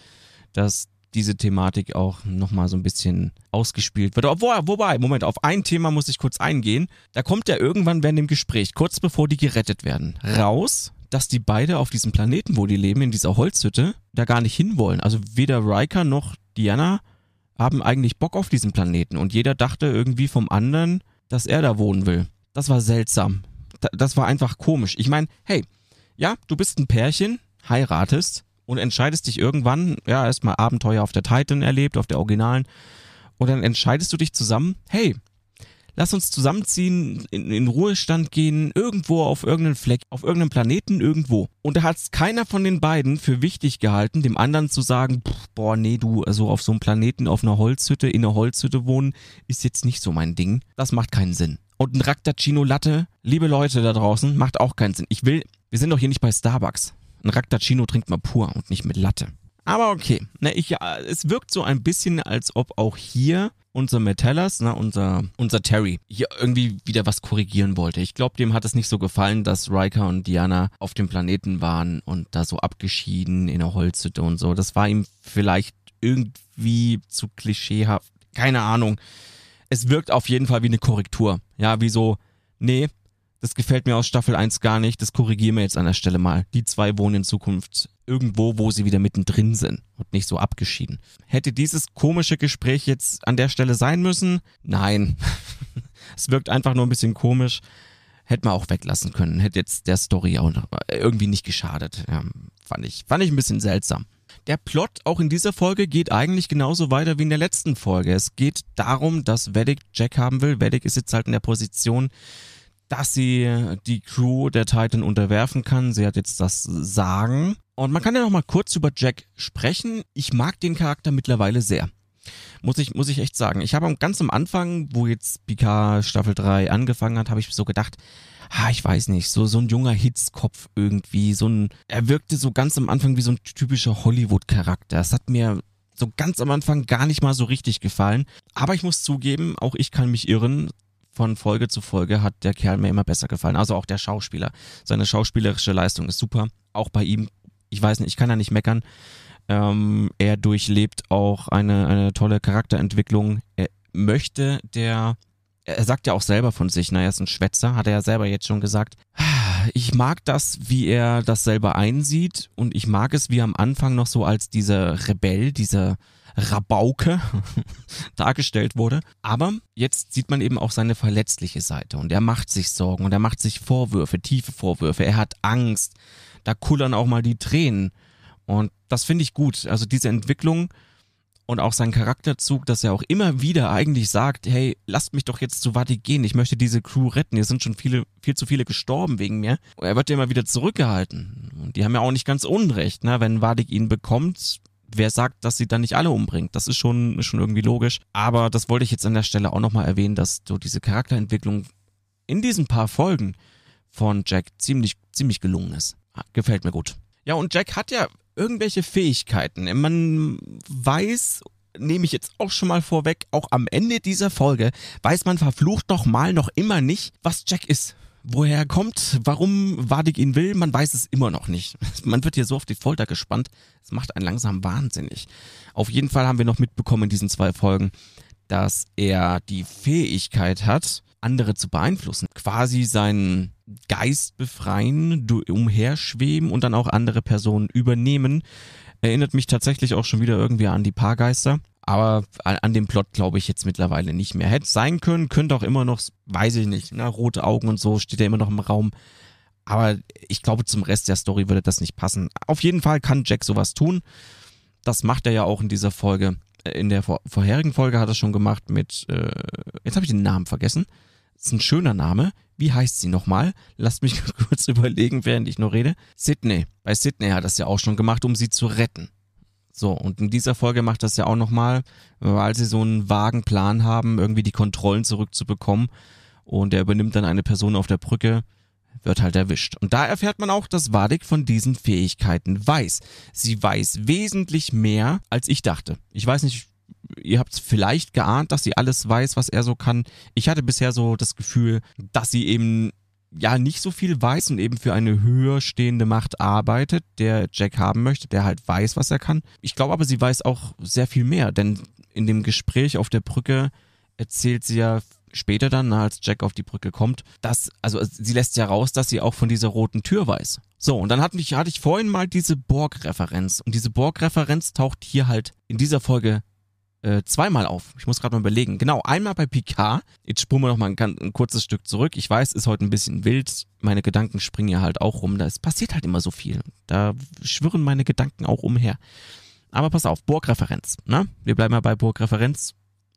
dass diese Thematik auch nochmal so ein bisschen ausgespielt wird. Obwohl, wobei, Moment, auf ein Thema muss ich kurz eingehen. Da kommt ja irgendwann während dem Gespräch, kurz bevor die gerettet werden, raus, dass die beide auf diesem Planeten, wo die leben, in dieser Holzhütte, da gar nicht hinwollen. Also weder Riker noch Diana haben eigentlich Bock auf diesen Planeten und jeder dachte irgendwie vom anderen, dass er da wohnen will. Das war seltsam. Das war einfach komisch. Ich meine, hey, ja, du bist ein Pärchen, heiratest, und entscheidest dich irgendwann, ja, erstmal Abenteuer auf der Titan erlebt, auf der Originalen, und dann entscheidest du dich zusammen, hey, lass uns zusammenziehen, in, in Ruhestand gehen, irgendwo auf irgendeinen Fleck, auf irgendeinem Planeten, irgendwo. Und da hat es keiner von den beiden für wichtig gehalten, dem anderen zu sagen, boah, nee, du, also auf so einem Planeten, auf einer Holzhütte, in einer Holzhütte wohnen, ist jetzt nicht so mein Ding. Das macht keinen Sinn. Und ein Raktacino Latte, liebe Leute da draußen, macht auch keinen Sinn. Ich will, wir sind doch hier nicht bei Starbucks. Ein Raktacino trinkt man pur und nicht mit Latte. Aber okay, ne, ich, es wirkt so ein bisschen, als ob auch hier unser Metallas, ne, unser, unser Terry, hier irgendwie wieder was korrigieren wollte. Ich glaube, dem hat es nicht so gefallen, dass Riker und Diana auf dem Planeten waren und da so abgeschieden in der Holzhütte und so. Das war ihm vielleicht irgendwie zu klischeehaft. Keine Ahnung. Es wirkt auf jeden Fall wie eine Korrektur. Ja, wie so, nee, das gefällt mir aus Staffel 1 gar nicht, das korrigieren wir jetzt an der Stelle mal. Die zwei wohnen in Zukunft irgendwo, wo sie wieder mittendrin sind und nicht so abgeschieden. Hätte dieses komische Gespräch jetzt an der Stelle sein müssen? Nein. es wirkt einfach nur ein bisschen komisch. Hätte man auch weglassen können. Hätte jetzt der Story auch irgendwie nicht geschadet. Ja, fand ich, fand ich ein bisschen seltsam. Der Plot auch in dieser Folge geht eigentlich genauso weiter wie in der letzten Folge. Es geht darum, dass Vedic Jack haben will. Vedic ist jetzt halt in der Position, dass sie die Crew der Titan unterwerfen kann. Sie hat jetzt das Sagen. Und man kann ja noch mal kurz über Jack sprechen. Ich mag den Charakter mittlerweile sehr. Muss ich, muss ich echt sagen. Ich habe ganz am Anfang, wo jetzt Picard Staffel 3 angefangen hat, habe ich so gedacht, ah, ich weiß nicht, so, so ein junger Hitzkopf irgendwie, so ein, er wirkte so ganz am Anfang wie so ein typischer Hollywood-Charakter. Das hat mir so ganz am Anfang gar nicht mal so richtig gefallen. Aber ich muss zugeben, auch ich kann mich irren von Folge zu Folge hat der Kerl mir immer besser gefallen. Also auch der Schauspieler. Seine schauspielerische Leistung ist super. Auch bei ihm, ich weiß nicht, ich kann ja nicht meckern. Ähm, er durchlebt auch eine, eine tolle Charakterentwicklung. Er möchte der, er sagt ja auch selber von sich, na, er ist ein Schwätzer, hat er ja selber jetzt schon gesagt. Ich mag das, wie er das selber einsieht und ich mag es, wie er am Anfang noch so als dieser Rebell, dieser, Rabauke dargestellt wurde. Aber jetzt sieht man eben auch seine verletzliche Seite und er macht sich Sorgen und er macht sich Vorwürfe, tiefe Vorwürfe. Er hat Angst. Da kullern auch mal die Tränen. Und das finde ich gut. Also diese Entwicklung und auch sein Charakterzug, dass er auch immer wieder eigentlich sagt, hey, lasst mich doch jetzt zu Vati gehen, ich möchte diese Crew retten, hier sind schon viele, viel zu viele gestorben wegen mir. Er wird ja immer wieder zurückgehalten. Und die haben ja auch nicht ganz Unrecht, ne? Wenn Vadik ihn bekommt, wer sagt, dass sie dann nicht alle umbringt? Das ist schon, schon irgendwie logisch. Aber das wollte ich jetzt an der Stelle auch nochmal erwähnen, dass so diese Charakterentwicklung in diesen paar Folgen von Jack ziemlich, ziemlich gelungen ist. Gefällt mir gut. Ja, und Jack hat ja irgendwelche Fähigkeiten. Man weiß, nehme ich jetzt auch schon mal vorweg, auch am Ende dieser Folge weiß man verflucht noch mal noch immer nicht, was Jack ist. Woher er kommt, warum Wadig ihn will, man weiß es immer noch nicht. Man wird hier so auf die Folter gespannt, es macht einen langsam wahnsinnig. Auf jeden Fall haben wir noch mitbekommen in diesen zwei Folgen, dass er die Fähigkeit hat, andere zu beeinflussen. Quasi seinen Geist befreien, umherschweben und dann auch andere Personen übernehmen. Erinnert mich tatsächlich auch schon wieder irgendwie an die Paargeister aber an dem Plot glaube ich jetzt mittlerweile nicht mehr. Hätte sein können, könnte auch immer noch, weiß ich nicht, ne, rote Augen und so steht ja immer noch im Raum. Aber ich glaube, zum Rest der Story würde das nicht passen. Auf jeden Fall kann Jack sowas tun. Das macht er ja auch in dieser Folge. Äh, in der vor vorherigen Folge hat er schon gemacht mit, äh, jetzt habe ich den Namen vergessen. Ist ein schöner Name. Wie heißt sie nochmal? Lasst mich kurz überlegen, während ich noch rede. Sydney. Bei Sydney hat er es ja auch schon gemacht, um sie zu retten. So, und in dieser Folge macht das ja auch nochmal, weil sie so einen vagen Plan haben, irgendwie die Kontrollen zurückzubekommen. Und er übernimmt dann eine Person auf der Brücke, wird halt erwischt. Und da erfährt man auch, dass Vadik von diesen Fähigkeiten weiß. Sie weiß wesentlich mehr, als ich dachte. Ich weiß nicht, ihr habt vielleicht geahnt, dass sie alles weiß, was er so kann. Ich hatte bisher so das Gefühl, dass sie eben ja nicht so viel weiß und eben für eine höher stehende Macht arbeitet, der Jack haben möchte, der halt weiß, was er kann. Ich glaube aber, sie weiß auch sehr viel mehr, denn in dem Gespräch auf der Brücke erzählt sie ja später dann, als Jack auf die Brücke kommt, dass, also sie lässt ja raus, dass sie auch von dieser roten Tür weiß. So, und dann hatte ich, hatte ich vorhin mal diese Borg-Referenz. Und diese Borg-Referenz taucht hier halt in dieser Folge äh, zweimal auf. Ich muss gerade mal überlegen. Genau, einmal bei Picard. Jetzt spulen wir noch mal ein, ein, kurzes Stück zurück. Ich weiß, ist heute ein bisschen wild. Meine Gedanken springen ja halt auch rum. Da passiert halt immer so viel. Da schwirren meine Gedanken auch umher. Aber pass auf, Burgreferenz. Ne? Wir bleiben mal bei Burgreferenz.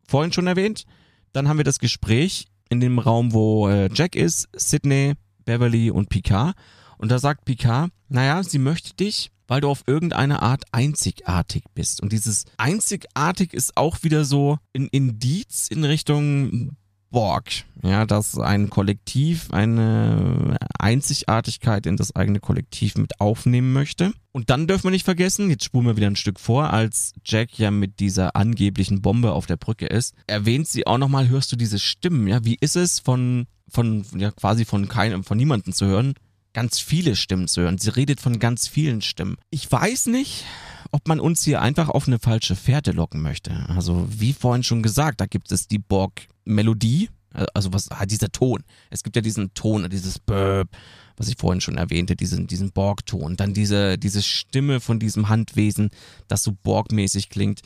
Vorhin schon erwähnt. Dann haben wir das Gespräch in dem Raum, wo äh, Jack ist, Sydney, Beverly und Picard. Und da sagt Picard, naja, sie möchte dich weil du auf irgendeine Art einzigartig bist. Und dieses einzigartig ist auch wieder so ein Indiz in Richtung Borg. Ja, dass ein Kollektiv eine Einzigartigkeit in das eigene Kollektiv mit aufnehmen möchte. Und dann dürfen wir nicht vergessen, jetzt spulen wir wieder ein Stück vor, als Jack ja mit dieser angeblichen Bombe auf der Brücke ist, erwähnt sie auch nochmal, hörst du diese Stimmen, ja, wie ist es von, von, ja, quasi von keinem, von niemandem zu hören, ganz viele Stimmen zu hören. Sie redet von ganz vielen Stimmen. Ich weiß nicht, ob man uns hier einfach auf eine falsche Fährte locken möchte. Also, wie vorhin schon gesagt, da gibt es die Borg-Melodie, also was halt dieser Ton. Es gibt ja diesen Ton, dieses Burp, was ich vorhin schon erwähnte, diesen, diesen Borg-Ton. Dann diese, diese Stimme von diesem Handwesen, das so Borg-mäßig klingt.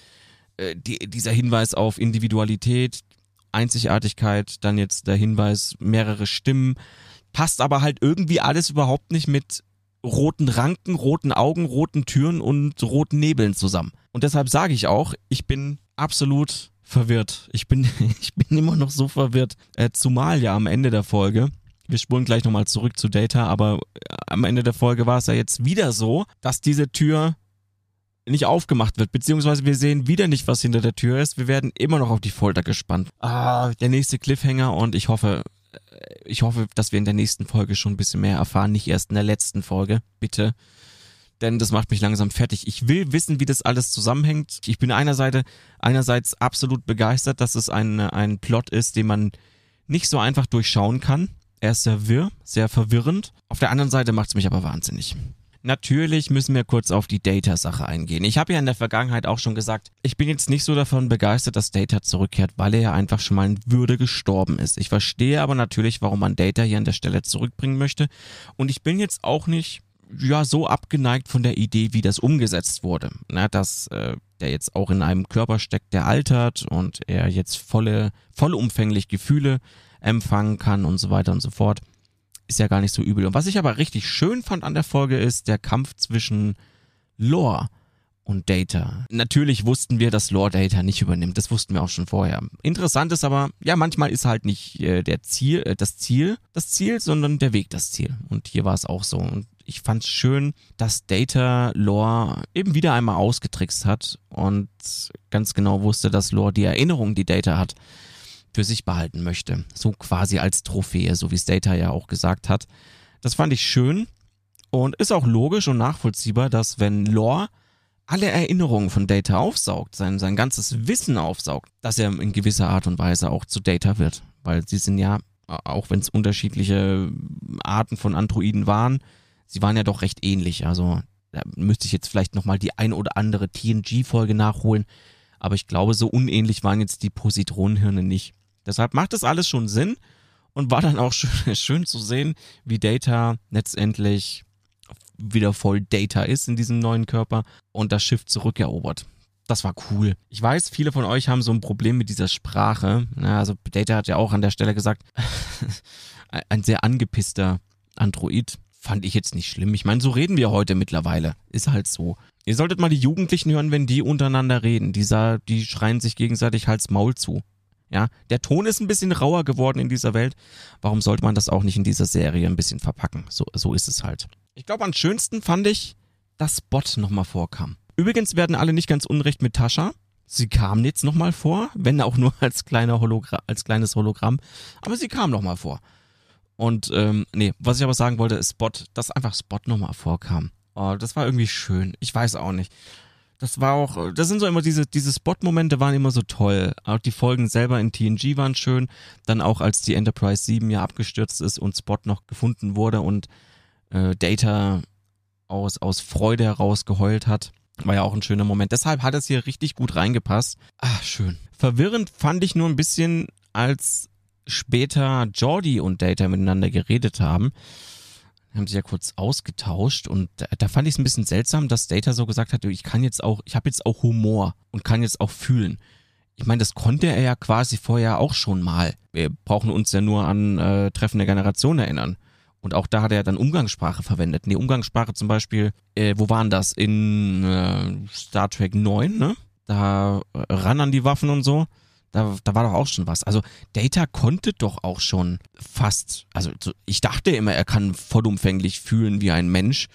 Äh, die, dieser Hinweis auf Individualität, Einzigartigkeit, dann jetzt der Hinweis, mehrere Stimmen. Passt aber halt irgendwie alles überhaupt nicht mit roten Ranken, roten Augen, roten Türen und roten Nebeln zusammen. Und deshalb sage ich auch, ich bin absolut verwirrt. Ich bin, ich bin immer noch so verwirrt. Äh, zumal ja am Ende der Folge, wir spulen gleich nochmal zurück zu Data, aber äh, am Ende der Folge war es ja jetzt wieder so, dass diese Tür nicht aufgemacht wird, beziehungsweise wir sehen wieder nicht, was hinter der Tür ist. Wir werden immer noch auf die Folter gespannt. Ah, der nächste Cliffhanger und ich hoffe, ich hoffe, dass wir in der nächsten Folge schon ein bisschen mehr erfahren, nicht erst in der letzten Folge, bitte. Denn das macht mich langsam fertig. Ich will wissen, wie das alles zusammenhängt. Ich bin einerseits, einerseits absolut begeistert, dass es ein, ein Plot ist, den man nicht so einfach durchschauen kann. Er ist sehr wirr, sehr verwirrend. Auf der anderen Seite macht es mich aber wahnsinnig. Natürlich müssen wir kurz auf die Data-Sache eingehen. Ich habe ja in der Vergangenheit auch schon gesagt, ich bin jetzt nicht so davon begeistert, dass Data zurückkehrt, weil er ja einfach schon mal in Würde gestorben ist. Ich verstehe aber natürlich, warum man Data hier an der Stelle zurückbringen möchte. Und ich bin jetzt auch nicht ja so abgeneigt von der Idee, wie das umgesetzt wurde. Na, dass äh, der jetzt auch in einem Körper steckt, der altert und er jetzt volle, vollumfänglich Gefühle empfangen kann und so weiter und so fort ist ja gar nicht so übel. Und was ich aber richtig schön fand an der Folge ist der Kampf zwischen Lore und Data. Natürlich wussten wir, dass Lore Data nicht übernimmt. Das wussten wir auch schon vorher. Interessant ist aber, ja, manchmal ist halt nicht äh, der Ziel, äh, das Ziel das Ziel, sondern der Weg das Ziel. Und hier war es auch so. Und ich fand es schön, dass Data Lore eben wieder einmal ausgetrickst hat und ganz genau wusste, dass Lore die Erinnerung, die Data hat, für sich behalten möchte. So quasi als Trophäe, so wie es Data ja auch gesagt hat. Das fand ich schön und ist auch logisch und nachvollziehbar, dass wenn Lore alle Erinnerungen von Data aufsaugt, sein, sein ganzes Wissen aufsaugt, dass er in gewisser Art und Weise auch zu Data wird. Weil sie sind ja, auch wenn es unterschiedliche Arten von Androiden waren, sie waren ja doch recht ähnlich. Also da müsste ich jetzt vielleicht nochmal die ein oder andere TNG-Folge nachholen. Aber ich glaube, so unähnlich waren jetzt die Positronenhirne nicht. Deshalb macht das alles schon Sinn und war dann auch schön, schön zu sehen, wie Data letztendlich wieder voll Data ist in diesem neuen Körper und das Schiff zurückerobert. Das war cool. Ich weiß, viele von euch haben so ein Problem mit dieser Sprache. also Data hat ja auch an der Stelle gesagt, ein sehr angepisster Android. Fand ich jetzt nicht schlimm. Ich meine, so reden wir heute mittlerweile. Ist halt so. Ihr solltet mal die Jugendlichen hören, wenn die untereinander reden. Die, die schreien sich gegenseitig Hals Maul zu. Ja, der Ton ist ein bisschen rauer geworden in dieser Welt. Warum sollte man das auch nicht in dieser Serie ein bisschen verpacken? So, so ist es halt. Ich glaube, am schönsten fand ich, dass Spot nochmal vorkam. Übrigens werden alle nicht ganz unrecht mit Tascha. Sie kam jetzt nochmal vor, wenn auch nur als, kleiner Hologra als kleines Hologramm. Aber sie kam nochmal vor. Und, ähm, nee, was ich aber sagen wollte, ist Spot, dass einfach Spot nochmal vorkam. Oh, das war irgendwie schön. Ich weiß auch nicht. Das war auch, das sind so immer diese, diese Spot-Momente waren immer so toll. Auch die Folgen selber in TNG waren schön. Dann auch als die Enterprise 7 ja abgestürzt ist und Spot noch gefunden wurde und äh, Data aus, aus Freude heraus geheult hat. War ja auch ein schöner Moment. Deshalb hat es hier richtig gut reingepasst. Ah, schön. Verwirrend fand ich nur ein bisschen, als später Jordi und Data miteinander geredet haben haben sich ja kurz ausgetauscht und da, da fand ich es ein bisschen seltsam, dass Data so gesagt hat, ich kann jetzt auch, ich habe jetzt auch Humor und kann jetzt auch fühlen. Ich meine, das konnte er ja quasi vorher auch schon mal. Wir brauchen uns ja nur an äh, Treffen der Generation erinnern. Und auch da hat er dann Umgangssprache verwendet. Nee, Umgangssprache zum Beispiel, äh, wo waren das? In äh, Star Trek 9, ne? Da äh, ran an die Waffen und so. Da, da war doch auch schon was. Also Data konnte doch auch schon fast, also ich dachte immer, er kann vollumfänglich fühlen wie ein Mensch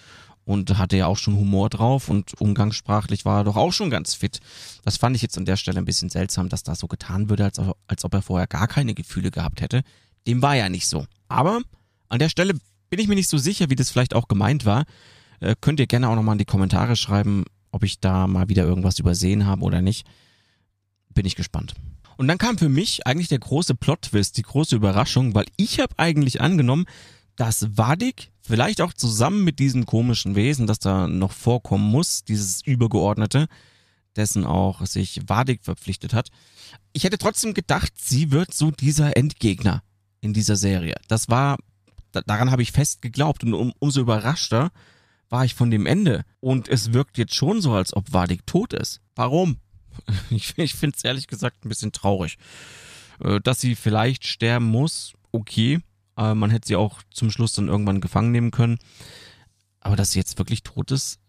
und hatte ja auch schon Humor drauf und umgangssprachlich war er doch auch schon ganz fit. Das fand ich jetzt an der Stelle ein bisschen seltsam, dass da so getan würde, als, als ob er vorher gar keine Gefühle gehabt hätte. Dem war ja nicht so. Aber an der Stelle bin ich mir nicht so sicher, wie das vielleicht auch gemeint war. Äh, könnt ihr gerne auch nochmal in die Kommentare schreiben, ob ich da mal wieder irgendwas übersehen habe oder nicht. Bin ich gespannt. Und dann kam für mich eigentlich der große Plot-Twist, die große Überraschung, weil ich habe eigentlich angenommen, dass Vadik vielleicht auch zusammen mit diesem komischen Wesen, das da noch vorkommen muss, dieses Übergeordnete, dessen auch sich Vadik verpflichtet hat. Ich hätte trotzdem gedacht, sie wird so dieser Endgegner in dieser Serie. Das war, daran habe ich fest geglaubt und um, umso überraschter war ich von dem Ende. Und es wirkt jetzt schon so, als ob Vadik tot ist. Warum? Ich, ich finde es ehrlich gesagt ein bisschen traurig. Äh, dass sie vielleicht sterben muss, okay. Äh, man hätte sie auch zum Schluss dann irgendwann gefangen nehmen können. Aber dass sie jetzt wirklich tot ist,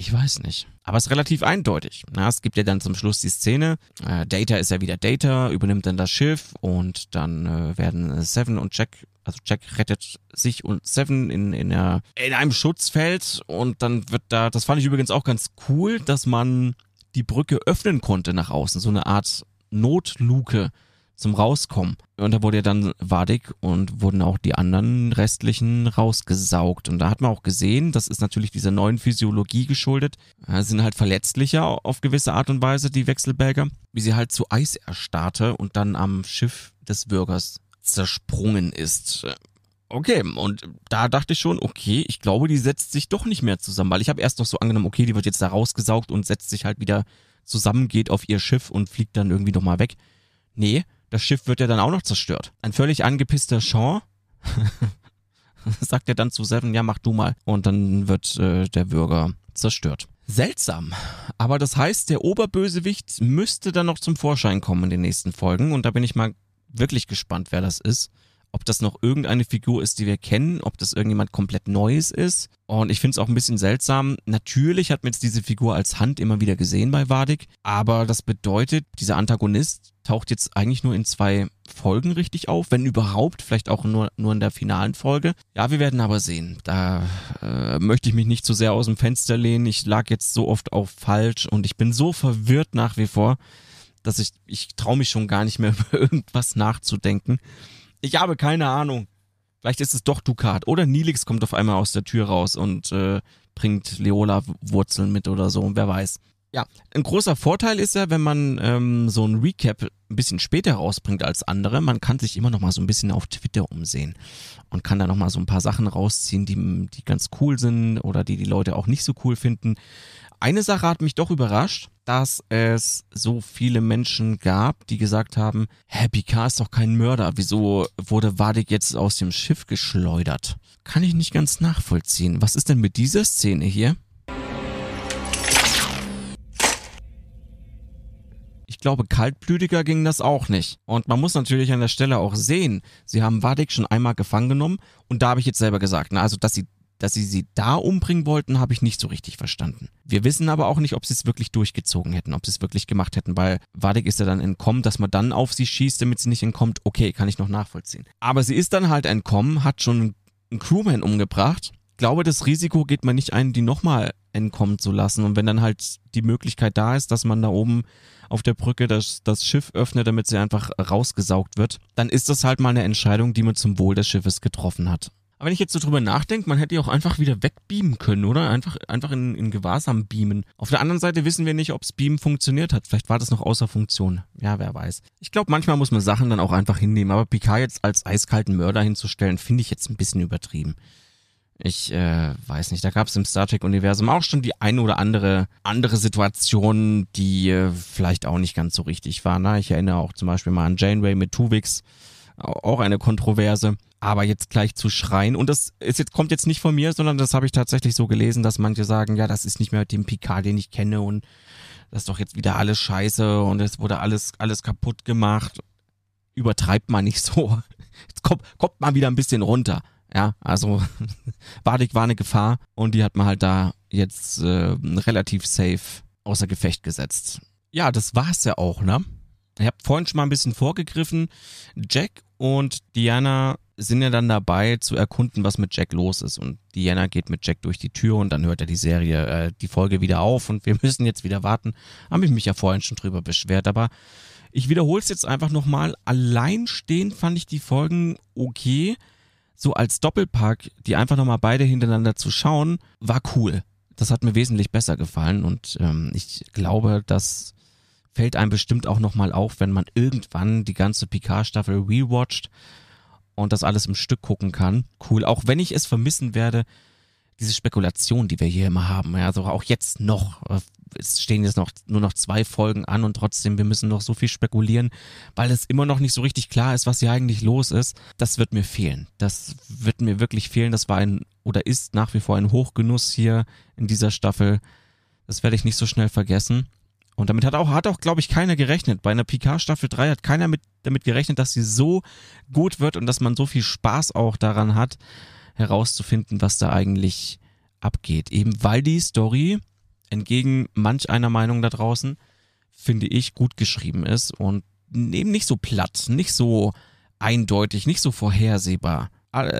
ich weiß nicht. Aber es ist relativ eindeutig. Na, es gibt ja dann zum Schluss die Szene. Äh, Data ist ja wieder Data, übernimmt dann das Schiff und dann äh, werden Seven und Jack, also Jack rettet sich und Seven in, in, der, in einem Schutzfeld und dann wird da, das fand ich übrigens auch ganz cool, dass man die Brücke öffnen konnte nach außen. So eine Art Notluke zum Rauskommen. Und da wurde ja dann Wadig und wurden auch die anderen restlichen rausgesaugt. Und da hat man auch gesehen, das ist natürlich dieser neuen Physiologie geschuldet, sind halt verletzlicher auf gewisse Art und Weise, die Wechselberger, wie sie halt zu Eis erstarrte und dann am Schiff des Bürgers zersprungen ist. Okay, und da dachte ich schon, okay, ich glaube, die setzt sich doch nicht mehr zusammen, weil ich habe erst noch so angenommen, okay, die wird jetzt da rausgesaugt und setzt sich halt wieder zusammen, geht auf ihr Schiff und fliegt dann irgendwie nochmal weg. Nee, das Schiff wird ja dann auch noch zerstört. Ein völlig angepisster Sean sagt er dann zu Seven, ja, mach du mal. Und dann wird äh, der Bürger zerstört. Seltsam. Aber das heißt, der Oberbösewicht müsste dann noch zum Vorschein kommen in den nächsten Folgen. Und da bin ich mal wirklich gespannt, wer das ist ob das noch irgendeine Figur ist, die wir kennen, ob das irgendjemand komplett Neues ist. Und ich finde es auch ein bisschen seltsam. Natürlich hat man jetzt diese Figur als Hand immer wieder gesehen bei Vadik, aber das bedeutet, dieser Antagonist taucht jetzt eigentlich nur in zwei Folgen richtig auf, wenn überhaupt, vielleicht auch nur, nur in der finalen Folge. Ja, wir werden aber sehen. Da äh, möchte ich mich nicht zu sehr aus dem Fenster lehnen. Ich lag jetzt so oft auf falsch und ich bin so verwirrt nach wie vor, dass ich, ich traue mich schon gar nicht mehr über irgendwas nachzudenken. Ich habe keine Ahnung. Vielleicht ist es doch Ducat. Oder Nilix kommt auf einmal aus der Tür raus und äh, bringt Leola-Wurzeln mit oder so. Wer weiß. Ja, ein großer Vorteil ist ja, wenn man ähm, so ein Recap ein bisschen später rausbringt als andere, man kann sich immer noch mal so ein bisschen auf Twitter umsehen und kann da noch mal so ein paar Sachen rausziehen, die, die ganz cool sind oder die die Leute auch nicht so cool finden. Eine Sache hat mich doch überrascht, dass es so viele Menschen gab, die gesagt haben, hä, Picard ist doch kein Mörder, wieso wurde Vadik jetzt aus dem Schiff geschleudert? Kann ich nicht ganz nachvollziehen. Was ist denn mit dieser Szene hier? Ich glaube, kaltblütiger ging das auch nicht. Und man muss natürlich an der Stelle auch sehen, sie haben Vadik schon einmal gefangen genommen und da habe ich jetzt selber gesagt, na, also dass sie dass sie sie da umbringen wollten, habe ich nicht so richtig verstanden. Wir wissen aber auch nicht, ob sie es wirklich durchgezogen hätten, ob sie es wirklich gemacht hätten, weil Vadik ist ja dann entkommen, dass man dann auf sie schießt, damit sie nicht entkommt. Okay, kann ich noch nachvollziehen. Aber sie ist dann halt entkommen, hat schon einen Crewman umgebracht. Ich glaube, das Risiko geht man nicht ein, die nochmal entkommen zu lassen. Und wenn dann halt die Möglichkeit da ist, dass man da oben auf der Brücke das, das Schiff öffnet, damit sie einfach rausgesaugt wird, dann ist das halt mal eine Entscheidung, die man zum Wohl des Schiffes getroffen hat. Aber wenn ich jetzt so drüber nachdenke, man hätte die auch einfach wieder wegbeamen können, oder? Einfach, einfach in, in Gewahrsam beamen. Auf der anderen Seite wissen wir nicht, ob's Beamen funktioniert hat. Vielleicht war das noch außer Funktion. Ja, wer weiß. Ich glaube, manchmal muss man Sachen dann auch einfach hinnehmen. Aber Picard jetzt als eiskalten Mörder hinzustellen, finde ich jetzt ein bisschen übertrieben. Ich äh, weiß nicht, da gab es im Star Trek-Universum auch schon die eine oder andere andere Situation, die äh, vielleicht auch nicht ganz so richtig war. Ne? Ich erinnere auch zum Beispiel mal an Janeway mit Tuvix, auch eine Kontroverse. Aber jetzt gleich zu schreien, und das ist jetzt, kommt jetzt nicht von mir, sondern das habe ich tatsächlich so gelesen, dass manche sagen, ja, das ist nicht mehr dem Picard, den ich kenne und das ist doch jetzt wieder alles scheiße und es wurde alles, alles kaputt gemacht. Übertreibt man nicht so. Jetzt kommt, kommt mal wieder ein bisschen runter. Ja, also Wadig war eine Gefahr und die hat man halt da jetzt äh, relativ safe außer Gefecht gesetzt. Ja, das war's ja auch, ne? Ich habe vorhin schon mal ein bisschen vorgegriffen. Jack und Diana sind ja dann dabei zu erkunden, was mit Jack los ist. Und Diana geht mit Jack durch die Tür und dann hört er die Serie, äh, die Folge wieder auf und wir müssen jetzt wieder warten. Habe ich mich ja vorhin schon drüber beschwert, aber ich wiederhole es jetzt einfach nochmal. Alleinstehend fand ich die Folgen okay. So als Doppelpack, die einfach nochmal beide hintereinander zu schauen, war cool. Das hat mir wesentlich besser gefallen und ähm, ich glaube, das fällt einem bestimmt auch nochmal auf, wenn man irgendwann die ganze Picard-Staffel rewatcht und das alles im Stück gucken kann. Cool. Auch wenn ich es vermissen werde, diese Spekulation, die wir hier immer haben. Also auch jetzt noch. Es stehen jetzt noch nur noch zwei Folgen an und trotzdem, wir müssen noch so viel spekulieren, weil es immer noch nicht so richtig klar ist, was hier eigentlich los ist. Das wird mir fehlen. Das wird mir wirklich fehlen. Das war ein oder ist nach wie vor ein Hochgenuss hier in dieser Staffel. Das werde ich nicht so schnell vergessen. Und damit hat auch, hat auch, glaube ich, keiner gerechnet. Bei einer Picard Staffel 3 hat keiner mit, damit gerechnet, dass sie so gut wird und dass man so viel Spaß auch daran hat, herauszufinden, was da eigentlich abgeht. Eben weil die Story, entgegen manch einer Meinung da draußen, finde ich, gut geschrieben ist und eben nicht so platt, nicht so eindeutig, nicht so vorhersehbar.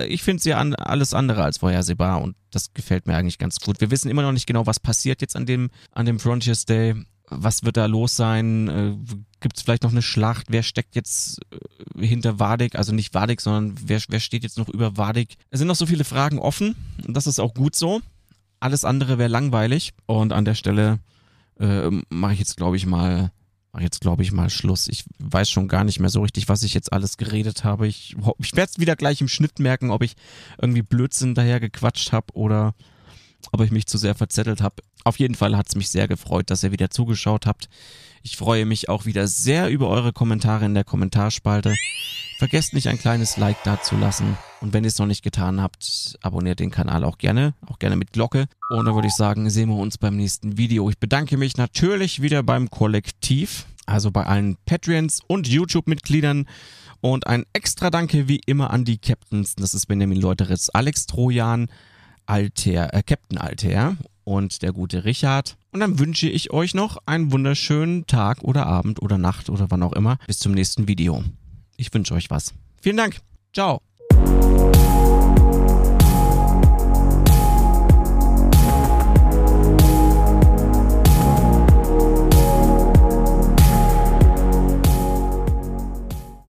Ich finde sie an alles andere als vorhersehbar und das gefällt mir eigentlich ganz gut. Wir wissen immer noch nicht genau, was passiert jetzt an dem, an dem Frontiers Day was wird da los sein? Äh, Gibt es vielleicht noch eine Schlacht? Wer steckt jetzt äh, hinter Wadig? Also nicht Wadig, sondern wer, wer steht jetzt noch über Wadig? Es sind noch so viele Fragen offen das ist auch gut so. Alles andere wäre langweilig und an der Stelle äh, mache ich jetzt, glaube ich, mal mache jetzt, glaube ich, mal Schluss. Ich weiß schon gar nicht mehr so richtig, was ich jetzt alles geredet habe. Ich, ich werde es wieder gleich im Schnitt merken, ob ich irgendwie Blödsinn daher gequatscht habe oder ob ich mich zu sehr verzettelt habe. Auf jeden Fall hat es mich sehr gefreut, dass ihr wieder zugeschaut habt. Ich freue mich auch wieder sehr über eure Kommentare in der Kommentarspalte. Vergesst nicht ein kleines Like da zu lassen. Und wenn ihr es noch nicht getan habt, abonniert den Kanal auch gerne, auch gerne mit Glocke. Und dann würde ich sagen, sehen wir uns beim nächsten Video. Ich bedanke mich natürlich wieder beim Kollektiv, also bei allen Patreons und YouTube-Mitgliedern. Und ein extra Danke wie immer an die Captains. Das ist Benjamin Leuteritz, Alex Trojan, Alter, äh, Captain Alter und der gute Richard. Und dann wünsche ich euch noch einen wunderschönen Tag oder Abend oder Nacht oder wann auch immer. Bis zum nächsten Video. Ich wünsche euch was. Vielen Dank. Ciao.